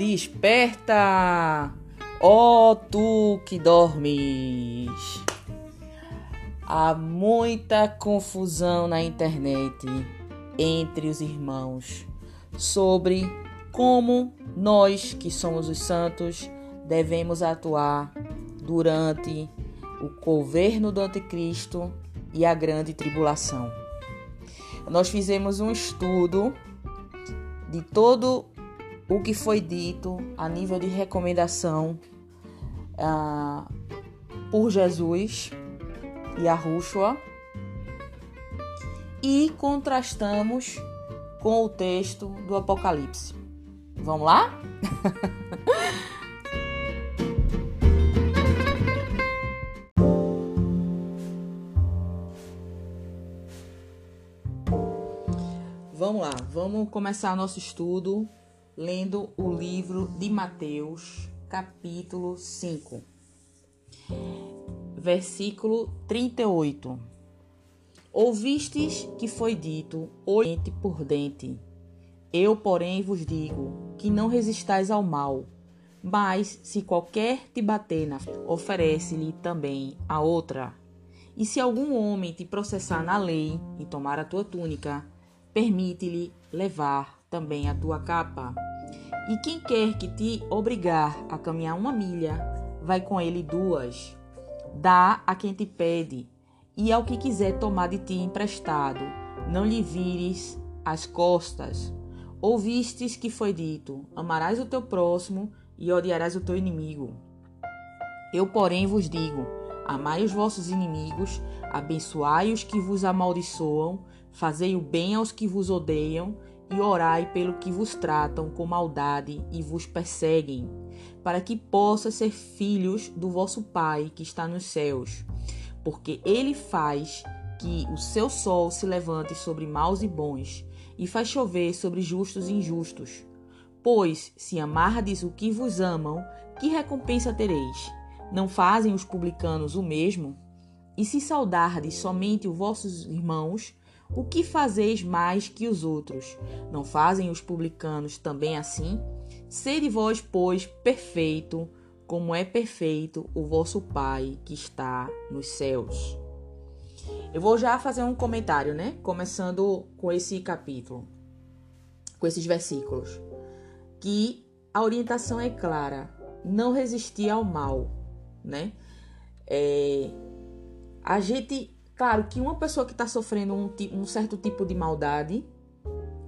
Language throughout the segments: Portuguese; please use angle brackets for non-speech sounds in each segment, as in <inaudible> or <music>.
Desperta, ó tu que dormes. Há muita confusão na internet entre os irmãos sobre como nós, que somos os santos, devemos atuar durante o governo do Anticristo e a grande tribulação. Nós fizemos um estudo de todo o que foi dito a nível de recomendação ah, por Jesus e a Rúshua e contrastamos com o texto do Apocalipse. Vamos lá? <laughs> Vamos lá, vamos começar nosso estudo lendo o livro de Mateus, capítulo 5, versículo 38. Ouvistes que foi dito, dente por dente. Eu, porém, vos digo que não resistais ao mal, mas se qualquer te bater na oferece-lhe também a outra. E se algum homem te processar na lei e tomar a tua túnica, permite-lhe levar também a tua capa. E quem quer que te obrigar a caminhar uma milha, vai com ele duas. Dá a quem te pede, e ao que quiser tomar de ti emprestado, não lhe vires as costas. Ouvistes que foi dito: Amarás o teu próximo e odiarás o teu inimigo. Eu, porém, vos digo: Amai os vossos inimigos, abençoai os que vos amaldiçoam, fazei o bem aos que vos odeiam e orai pelo que vos tratam com maldade e vos perseguem, para que possa ser filhos do vosso Pai que está nos céus, porque ele faz que o seu sol se levante sobre maus e bons, e faz chover sobre justos e injustos. Pois, se amardes o que vos amam, que recompensa tereis? Não fazem os publicanos o mesmo? E se saudardes somente os vossos irmãos, o que fazeis mais que os outros? Não fazem os publicanos também assim? Sede vós, pois, perfeito, como é perfeito o vosso Pai que está nos céus. Eu vou já fazer um comentário, né? Começando com esse capítulo, com esses versículos. Que a orientação é clara: não resistir ao mal, né? É, a gente Claro que uma pessoa que está sofrendo um, um, certo tipo de maldade,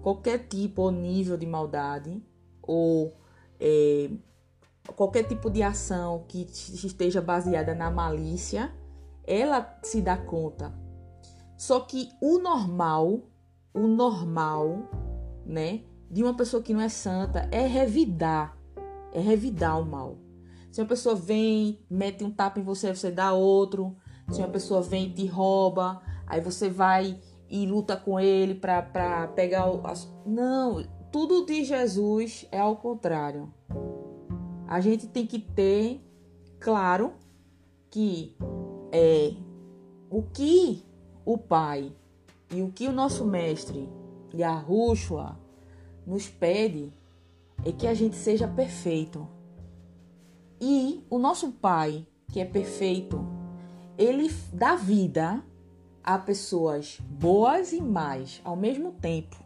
qualquer tipo ou nível de maldade, ou é, qualquer tipo de ação que esteja baseada na malícia, ela se dá conta. Só que o normal, o normal, né, de uma pessoa que não é santa é revidar, é revidar o mal. Se uma pessoa vem, mete um tapa em você, você dá outro. Se uma pessoa vem e te rouba, aí você vai e luta com ele para pegar o. Não, tudo de Jesus é ao contrário. A gente tem que ter claro que é o que o Pai e o que o nosso mestre Yahushua nos pede é que a gente seja perfeito. E o nosso Pai, que é perfeito, ele dá vida a pessoas boas e más ao mesmo tempo.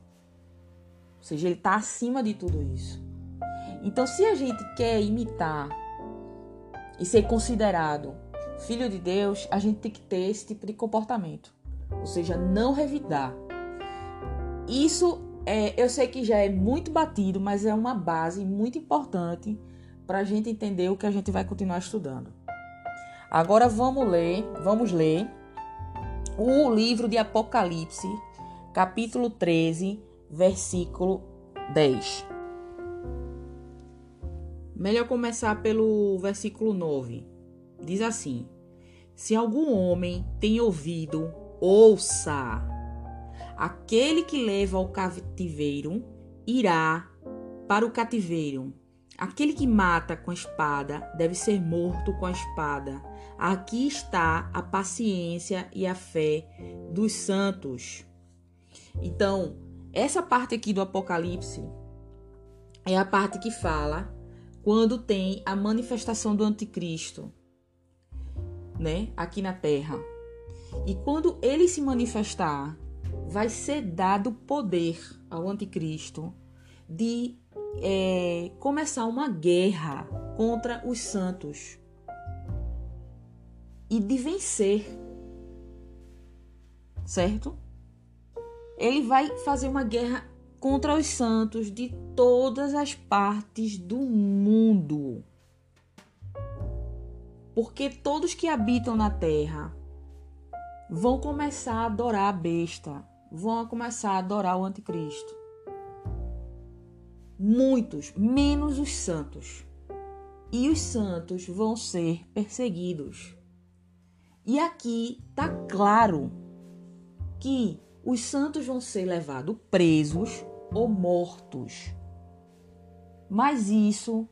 Ou seja, ele está acima de tudo isso. Então, se a gente quer imitar e ser considerado filho de Deus, a gente tem que ter esse tipo de comportamento. Ou seja, não revidar. Isso é, eu sei que já é muito batido, mas é uma base muito importante para a gente entender o que a gente vai continuar estudando. Agora vamos ler, vamos ler o livro de Apocalipse, capítulo 13, versículo 10. Melhor começar pelo versículo 9. Diz assim: Se algum homem tem ouvido, ouça. Aquele que leva ao cativeiro irá para o cativeiro. Aquele que mata com a espada deve ser morto com a espada. Aqui está a paciência e a fé dos santos. Então, essa parte aqui do Apocalipse é a parte que fala quando tem a manifestação do anticristo, né, aqui na terra. E quando ele se manifestar, vai ser dado poder ao anticristo de é, começar uma guerra contra os santos e de vencer, certo? Ele vai fazer uma guerra contra os santos de todas as partes do mundo. Porque todos que habitam na terra vão começar a adorar a besta, vão começar a adorar o anticristo. Muitos, menos os santos. E os santos vão ser perseguidos. E aqui está claro que os santos vão ser levados presos ou mortos. Mas isso,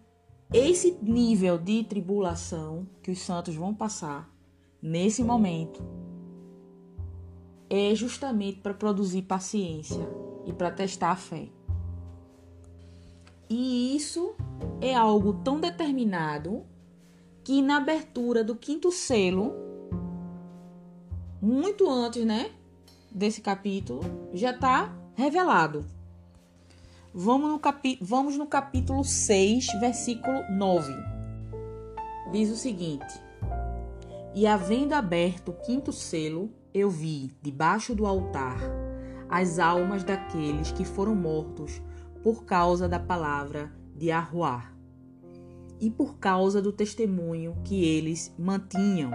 esse nível de tribulação que os santos vão passar nesse momento, é justamente para produzir paciência e para testar a fé. E isso é algo tão determinado que na abertura do quinto selo, muito antes, né, desse capítulo, já está revelado. Vamos no, capi vamos no capítulo 6, versículo 9. Diz o seguinte: E havendo aberto o quinto selo, eu vi, debaixo do altar, as almas daqueles que foram mortos por causa da palavra de Arruar e por causa do testemunho que eles mantinham.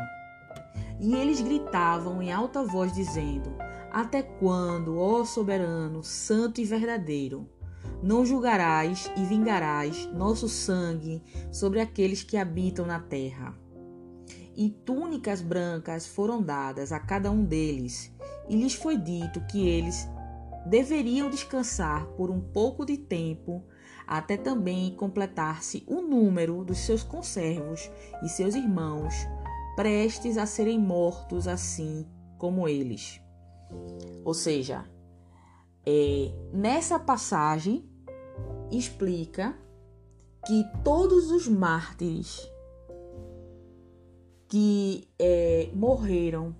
E eles gritavam em alta voz, dizendo: Até quando, ó soberano, santo e verdadeiro, não julgarás e vingarás nosso sangue sobre aqueles que habitam na terra? E túnicas brancas foram dadas a cada um deles, e lhes foi dito que eles deveriam descansar por um pouco de tempo, até também completar-se o número dos seus conservos e seus irmãos, prestes a serem mortos assim como eles. Ou seja, é, nessa passagem explica que todos os mártires que é, morreram,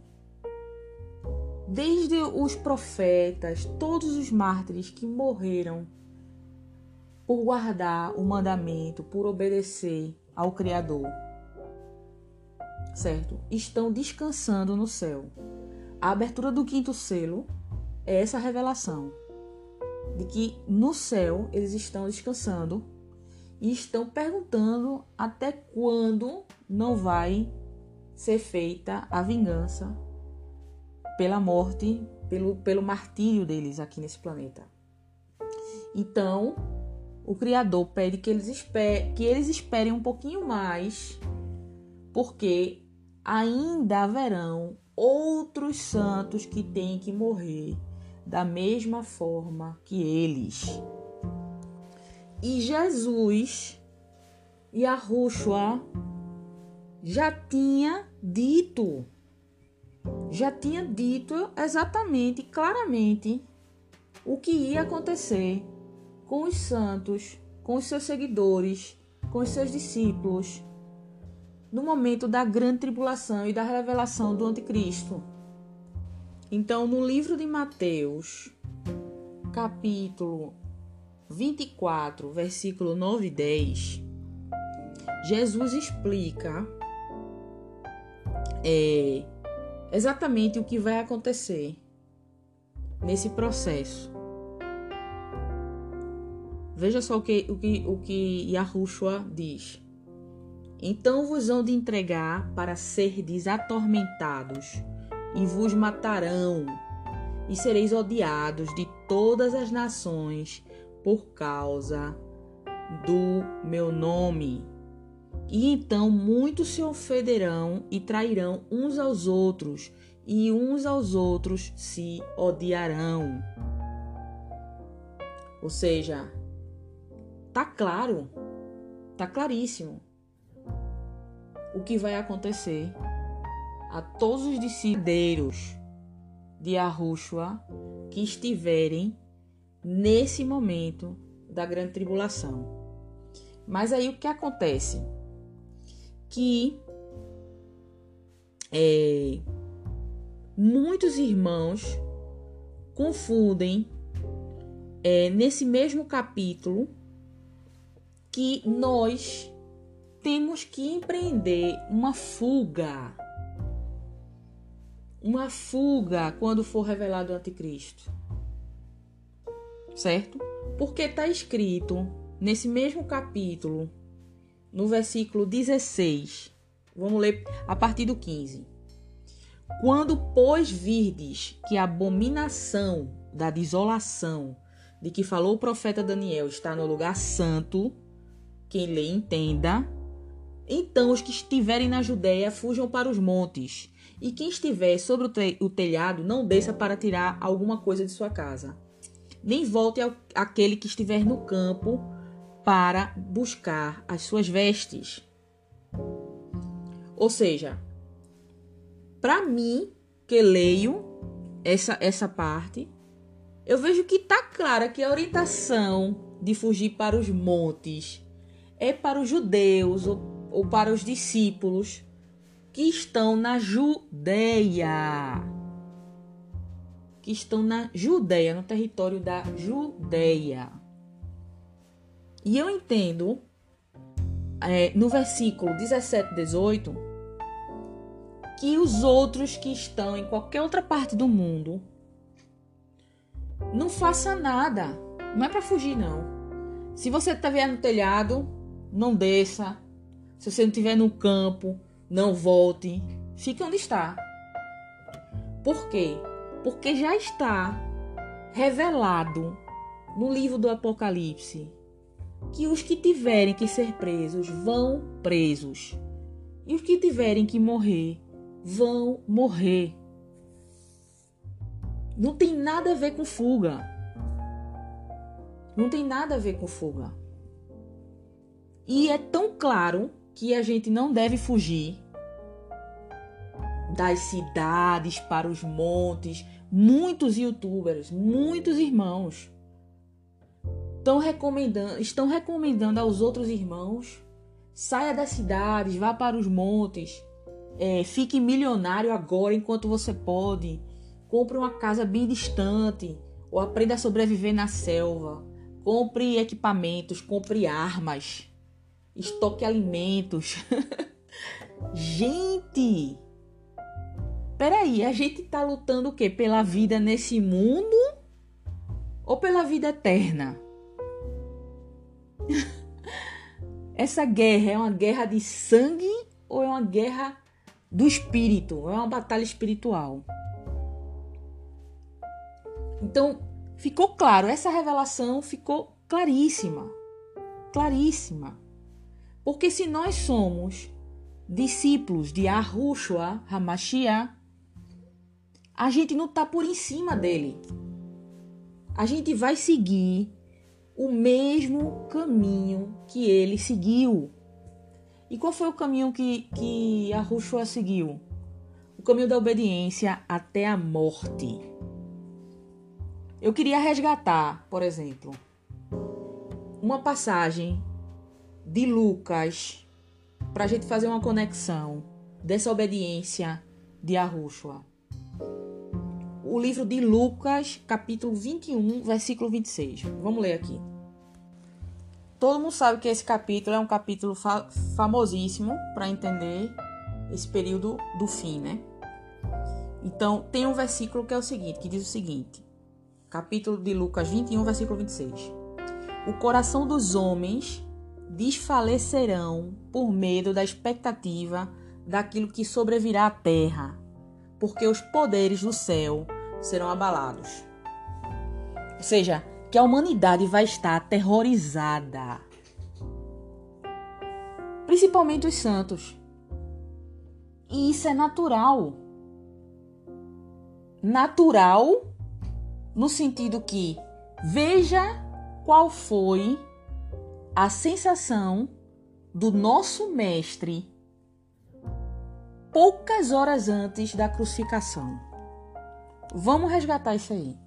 desde os profetas, todos os mártires que morreram por guardar o mandamento, por obedecer ao Criador, certo? Estão descansando no céu. A abertura do quinto selo é essa revelação de que no céu eles estão descansando e estão perguntando até quando não vai ser feita a vingança pela morte, pelo, pelo martírio deles aqui nesse planeta. Então, o Criador pede que eles, esper que eles esperem um pouquinho mais, porque ainda haverão outros santos que têm que morrer da mesma forma que eles. E Jesus e a já tinha dito, já tinha dito exatamente, claramente, o que ia acontecer com os santos, com os seus seguidores, com os seus discípulos, no momento da grande tribulação e da revelação do Anticristo. Então, no livro de Mateus, capítulo 24, versículo 9 e 10, Jesus explica é, exatamente o que vai acontecer nesse processo. Veja só o que, o que, o que Yahushua diz. Então vos hão de entregar para serdes atormentados e vos matarão, e sereis odiados de todas as nações por causa do meu nome. E então muitos se ofenderão e trairão uns aos outros, e uns aos outros se odiarão. Ou seja, tá claro, tá claríssimo o que vai acontecer a todos os discípulos de Arrushua que estiverem nesse momento da grande tribulação. Mas aí o que acontece? Que é, muitos irmãos confundem é, nesse mesmo capítulo que nós temos que empreender uma fuga. Uma fuga quando for revelado o anticristo. Certo? Porque está escrito nesse mesmo capítulo, no versículo 16. Vamos ler a partir do 15. Quando, pois, virdes que a abominação da desolação de que falou o profeta Daniel está no lugar santo, quem lê entenda, então os que estiverem na Judéia fujam para os montes, e quem estiver sobre o telhado não desça para tirar alguma coisa de sua casa. Nem volte aquele que estiver no campo para buscar as suas vestes. Ou seja, para mim, que leio essa, essa parte, eu vejo que está clara que a orientação de fugir para os montes é para os judeus ou, ou para os discípulos que estão na Judéia. Que estão na Judéia, no território da Judéia. E eu entendo, é, no versículo 17 e 18, que os outros que estão em qualquer outra parte do mundo não faça nada. Não é para fugir, não. Se você estiver no telhado, não desça. Se você não estiver no campo, não volte. Fique onde está. Por quê? Porque já está revelado no livro do Apocalipse que os que tiverem que ser presos vão presos. E os que tiverem que morrer vão morrer. Não tem nada a ver com fuga. Não tem nada a ver com fuga. E é tão claro que a gente não deve fugir das cidades para os montes. Muitos youtubers, muitos irmãos estão recomendando, estão recomendando aos outros irmãos: saia das cidades, vá para os montes, é, fique milionário agora enquanto você pode, compre uma casa bem distante, ou aprenda a sobreviver na selva, compre equipamentos, compre armas, estoque alimentos. <laughs> gente, peraí, a gente tá lutando o quê? Pela vida nesse mundo ou pela vida eterna? <laughs> Essa guerra é uma guerra de sangue ou é uma guerra do espírito? É uma batalha espiritual. Então, ficou claro, essa revelação ficou claríssima. Claríssima. Porque se nós somos discípulos de Ahushua Hamashia, a gente não está por em cima dele. A gente vai seguir o mesmo caminho que ele seguiu. E qual foi o caminho que, que a Rushua seguiu? O caminho da obediência até a morte. Eu queria resgatar, por exemplo, uma passagem de Lucas para a gente fazer uma conexão dessa obediência de Arrushua o livro de Lucas, capítulo 21, versículo 26. Vamos ler aqui. Todo mundo sabe que esse capítulo é um capítulo fa famosíssimo para entender esse período do fim, né? Então, tem um versículo que é o seguinte, que diz o seguinte: capítulo de Lucas 21, versículo 26. O coração dos homens desfalecerão por medo da expectativa daquilo que sobrevirá à terra, porque os poderes do céu serão abalados. Ou seja, que a humanidade vai estar aterrorizada. Principalmente os santos. E isso é natural. Natural no sentido que veja qual foi a sensação do nosso mestre poucas horas antes da crucificação. Vamos resgatar isso aí.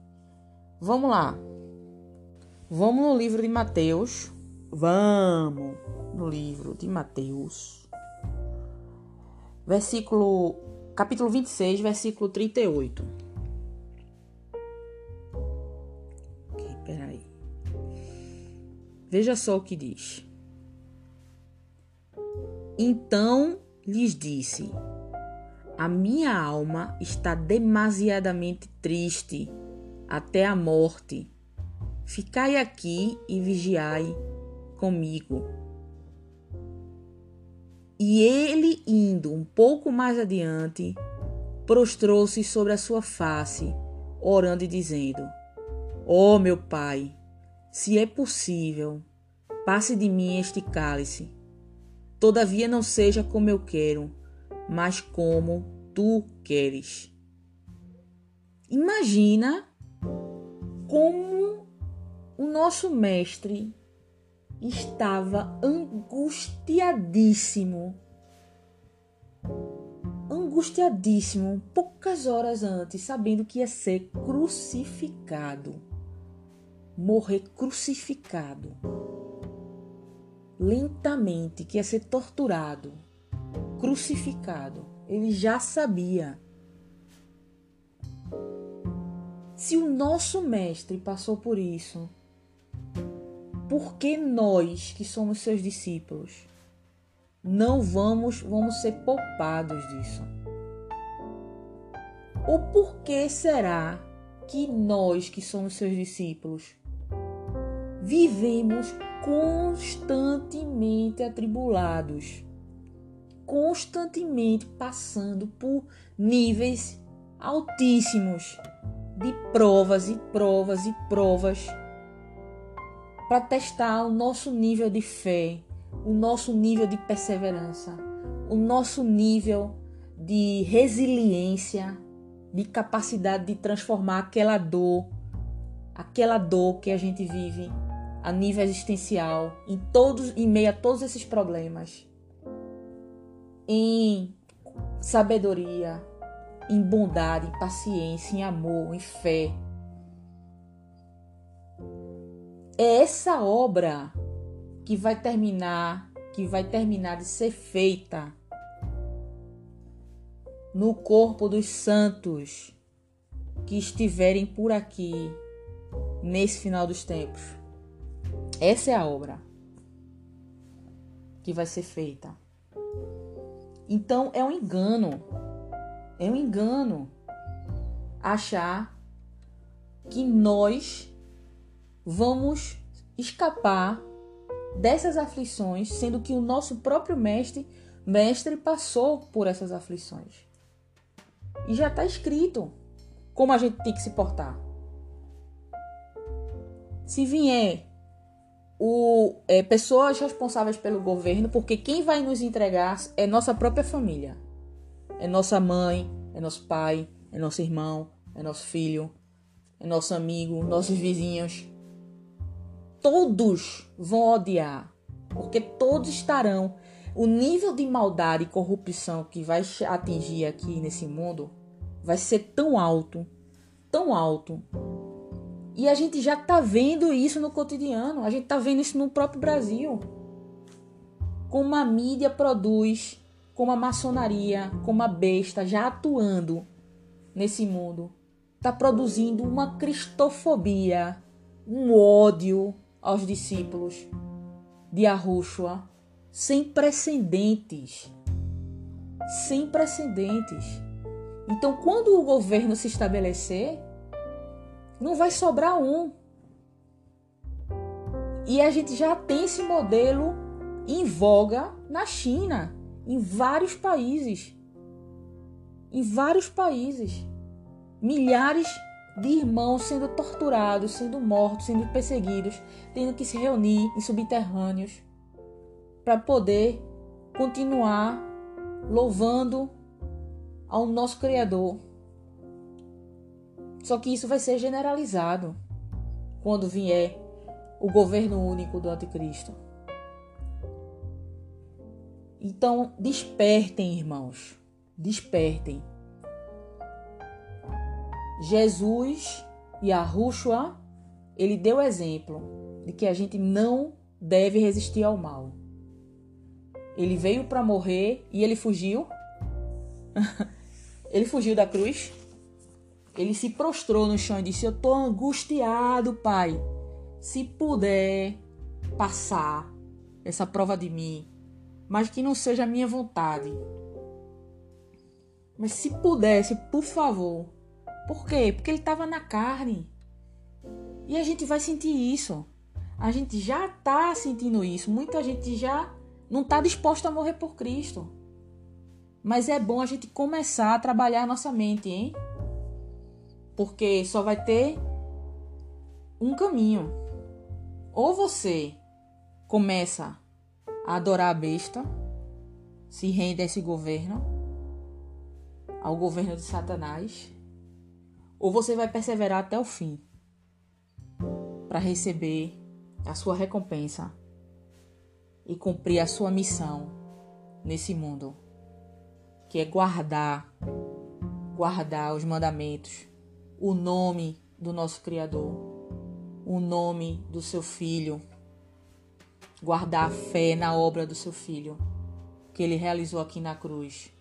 Vamos lá. Vamos no livro de Mateus, Vamos no livro de Mateus, versículo, capítulo 26, versículo 38. Veja só o que diz. Então lhes disse: A minha alma está demasiadamente triste até a morte. Ficai aqui e vigiai comigo. E ele, indo um pouco mais adiante, prostrou-se sobre a sua face, orando e dizendo: Ó oh, meu Pai, se é possível, passe de mim este cálice. Todavia não seja como eu quero, mas como tu queres. Imagina como o nosso mestre estava angustiadíssimo. Angustiadíssimo, poucas horas antes, sabendo que ia ser crucificado. Morrer crucificado. Lentamente, que ia ser torturado, crucificado. Ele já sabia. Se o nosso mestre passou por isso, por que nós, que somos seus discípulos, não vamos, vamos ser poupados disso? Ou por que será que nós, que somos seus discípulos, vivemos constantemente atribulados, constantemente passando por níveis altíssimos de provas e provas e provas para testar o nosso nível de fé, o nosso nível de perseverança, o nosso nível de resiliência, de capacidade de transformar aquela dor, aquela dor que a gente vive a nível existencial, em todos, em meio a todos esses problemas, em sabedoria, em bondade, em paciência, em amor, em fé, é essa obra que vai terminar, que vai terminar de ser feita no corpo dos santos que estiverem por aqui nesse final dos tempos. Essa é a obra que vai ser feita. Então é um engano, é um engano achar que nós vamos escapar dessas aflições, sendo que o nosso próprio mestre, mestre passou por essas aflições. E já está escrito como a gente tem que se portar. Se vier o, é, pessoas responsáveis pelo governo, porque quem vai nos entregar é nossa própria família. É nossa mãe, é nosso pai, é nosso irmão, é nosso filho, é nosso amigo, nossos vizinhos todos vão odiar, porque todos estarão. O nível de maldade e corrupção que vai atingir aqui nesse mundo vai ser tão alto, tão alto. E a gente já tá vendo isso no cotidiano, a gente tá vendo isso no próprio Brasil. Como a mídia produz, como a maçonaria, como a besta já atuando nesse mundo, tá produzindo uma cristofobia, um ódio, aos discípulos de Arrúshua sem precedentes. Sem precedentes. Então, quando o governo se estabelecer, não vai sobrar um. E a gente já tem esse modelo em voga na China, em vários países. Em vários países. Milhares de irmãos sendo torturados, sendo mortos, sendo perseguidos, tendo que se reunir em subterrâneos para poder continuar louvando ao nosso Criador. Só que isso vai ser generalizado quando vier o governo único do Anticristo. Então, despertem, irmãos. Despertem. Jesus e a Rushua, ele deu exemplo de que a gente não deve resistir ao mal. Ele veio para morrer e ele fugiu. <laughs> ele fugiu da cruz. Ele se prostrou no chão e disse: Eu tô angustiado, pai. Se puder passar essa prova de mim, mas que não seja a minha vontade. Mas se pudesse, por favor. Por quê? Porque ele estava na carne. E a gente vai sentir isso. A gente já está sentindo isso. Muita gente já não está disposta a morrer por Cristo. Mas é bom a gente começar a trabalhar a nossa mente, hein? Porque só vai ter um caminho. Ou você começa a adorar a besta, se rende a esse governo, ao governo de Satanás, ou você vai perseverar até o fim para receber a sua recompensa e cumprir a sua missão nesse mundo, que é guardar, guardar os mandamentos, o nome do nosso Criador, o nome do seu Filho, guardar a fé na obra do seu Filho que ele realizou aqui na cruz.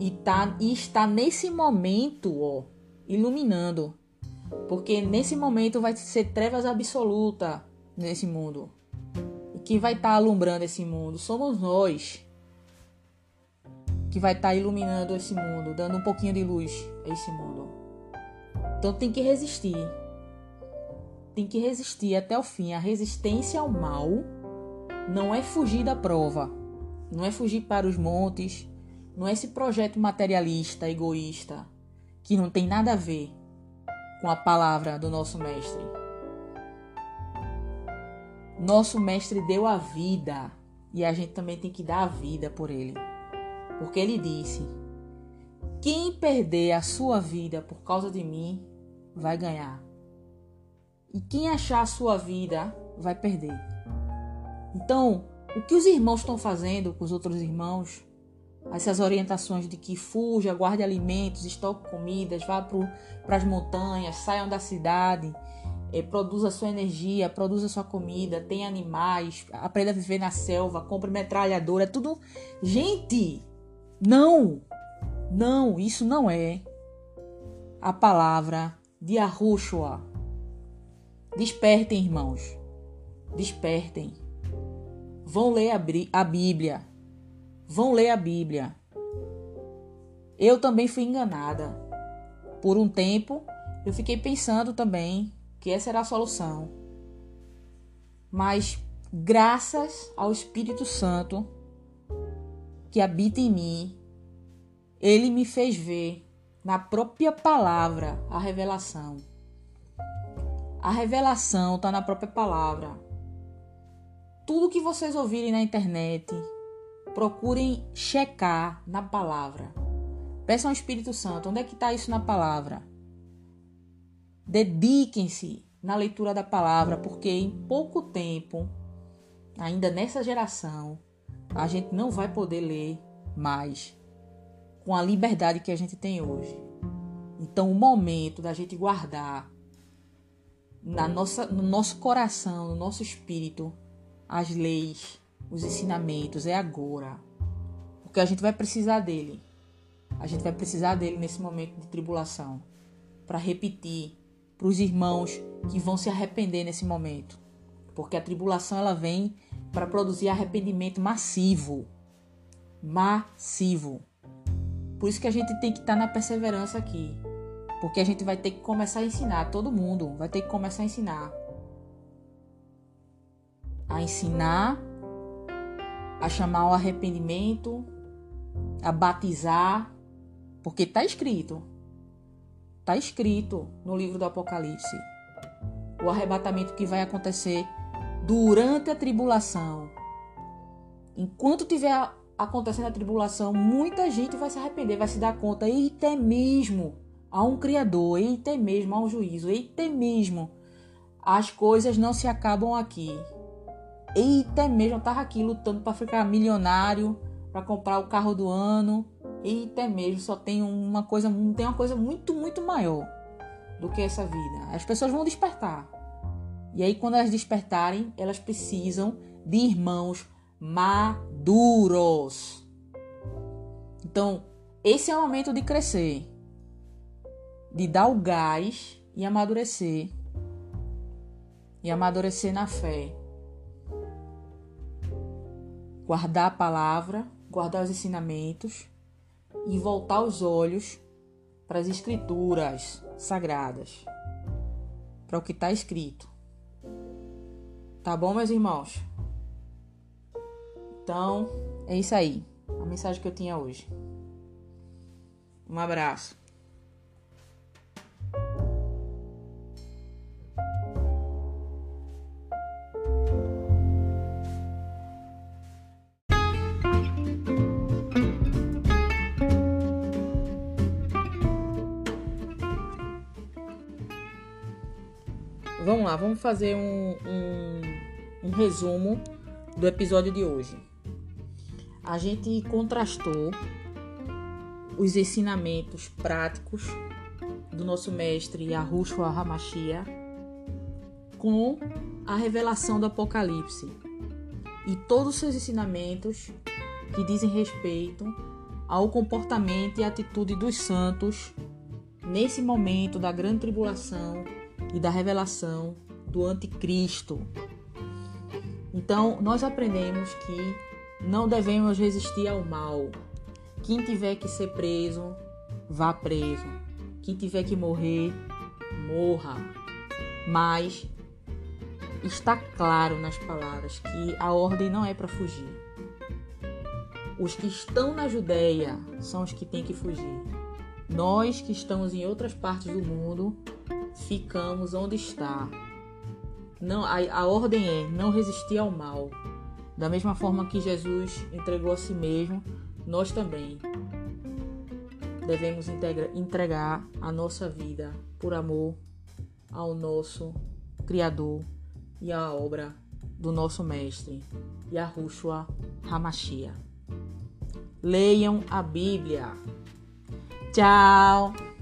E, tá, e está nesse momento, ó, iluminando. Porque nesse momento vai ser trevas absoluta nesse mundo. E vai estar tá alumbrando esse mundo somos nós. Que vai estar tá iluminando esse mundo, dando um pouquinho de luz a esse mundo. Então tem que resistir. Tem que resistir até o fim. A resistência ao mal não é fugir da prova, não é fugir para os montes, não é esse projeto materialista, egoísta, que não tem nada a ver com a palavra do nosso mestre. Nosso mestre deu a vida e a gente também tem que dar a vida por ele. Porque ele disse: Quem perder a sua vida por causa de mim vai ganhar. E quem achar a sua vida vai perder. Então, o que os irmãos estão fazendo com os outros irmãos essas orientações de que fuja, guarde alimentos, estoque comidas, vá para as montanhas, saiam da cidade, é, produza sua energia, produza sua comida, tenha animais, aprenda a viver na selva, compre metralhadora, é tudo. Gente, não, não, isso não é a palavra de Arrushua. Despertem, irmãos, despertem. Vão ler a Bíblia vão ler a Bíblia. Eu também fui enganada. Por um tempo, eu fiquei pensando também que essa era a solução. Mas, graças ao Espírito Santo que habita em mim, ele me fez ver na própria palavra a revelação. A revelação está na própria palavra. Tudo que vocês ouvirem na internet, procurem checar na palavra. Peçam ao Espírito Santo, onde é que está isso na palavra? Dediquem-se na leitura da palavra, porque em pouco tempo, ainda nessa geração, a gente não vai poder ler mais com a liberdade que a gente tem hoje. Então, o momento da gente guardar na nossa, no nosso coração, no nosso espírito, as leis os ensinamentos, é agora. Porque a gente vai precisar dele. A gente vai precisar dele nesse momento de tribulação. Para repetir para os irmãos que vão se arrepender nesse momento. Porque a tribulação ela vem para produzir arrependimento massivo. Massivo. Por isso que a gente tem que estar tá na perseverança aqui. Porque a gente vai ter que começar a ensinar, todo mundo vai ter que começar a ensinar. A ensinar a chamar ao arrependimento, a batizar, porque está escrito. Está escrito no livro do Apocalipse. O arrebatamento que vai acontecer durante a tribulação. Enquanto tiver acontecendo a tribulação, muita gente vai se arrepender, vai se dar conta, eita mesmo, há um Criador, eita mesmo, há um juízo, eita mesmo. As coisas não se acabam aqui. Eita mesmo, eu tava aqui lutando para ficar milionário, para comprar o carro do ano. Eita mesmo, só tem uma coisa, tem uma coisa muito, muito maior do que essa vida. As pessoas vão despertar. E aí, quando elas despertarem, elas precisam de irmãos maduros. Então, esse é o momento de crescer, de dar o gás e amadurecer. E amadurecer na fé. Guardar a palavra, guardar os ensinamentos e voltar os olhos para as escrituras sagradas, para o que está escrito. Tá bom, meus irmãos? Então, é isso aí. A mensagem que eu tinha hoje. Um abraço. Vamos lá, vamos fazer um, um, um resumo do episódio de hoje. A gente contrastou os ensinamentos práticos do nosso mestre Yahushua Hamashia com a revelação do Apocalipse e todos os seus ensinamentos que dizem respeito ao comportamento e atitude dos santos nesse momento da grande tribulação e da revelação do anticristo. Então, nós aprendemos que não devemos resistir ao mal. Quem tiver que ser preso, vá preso. Quem tiver que morrer, morra. Mas está claro nas palavras que a ordem não é para fugir. Os que estão na Judéia são os que têm que fugir. Nós que estamos em outras partes do mundo ficamos onde está. Não, a, a ordem é não resistir ao mal. Da mesma forma que Jesus entregou a si mesmo, nós também devemos entregar a nossa vida por amor ao nosso Criador e à obra do nosso Mestre, Yahushua Hamashia. Leiam a Bíblia. Tchau!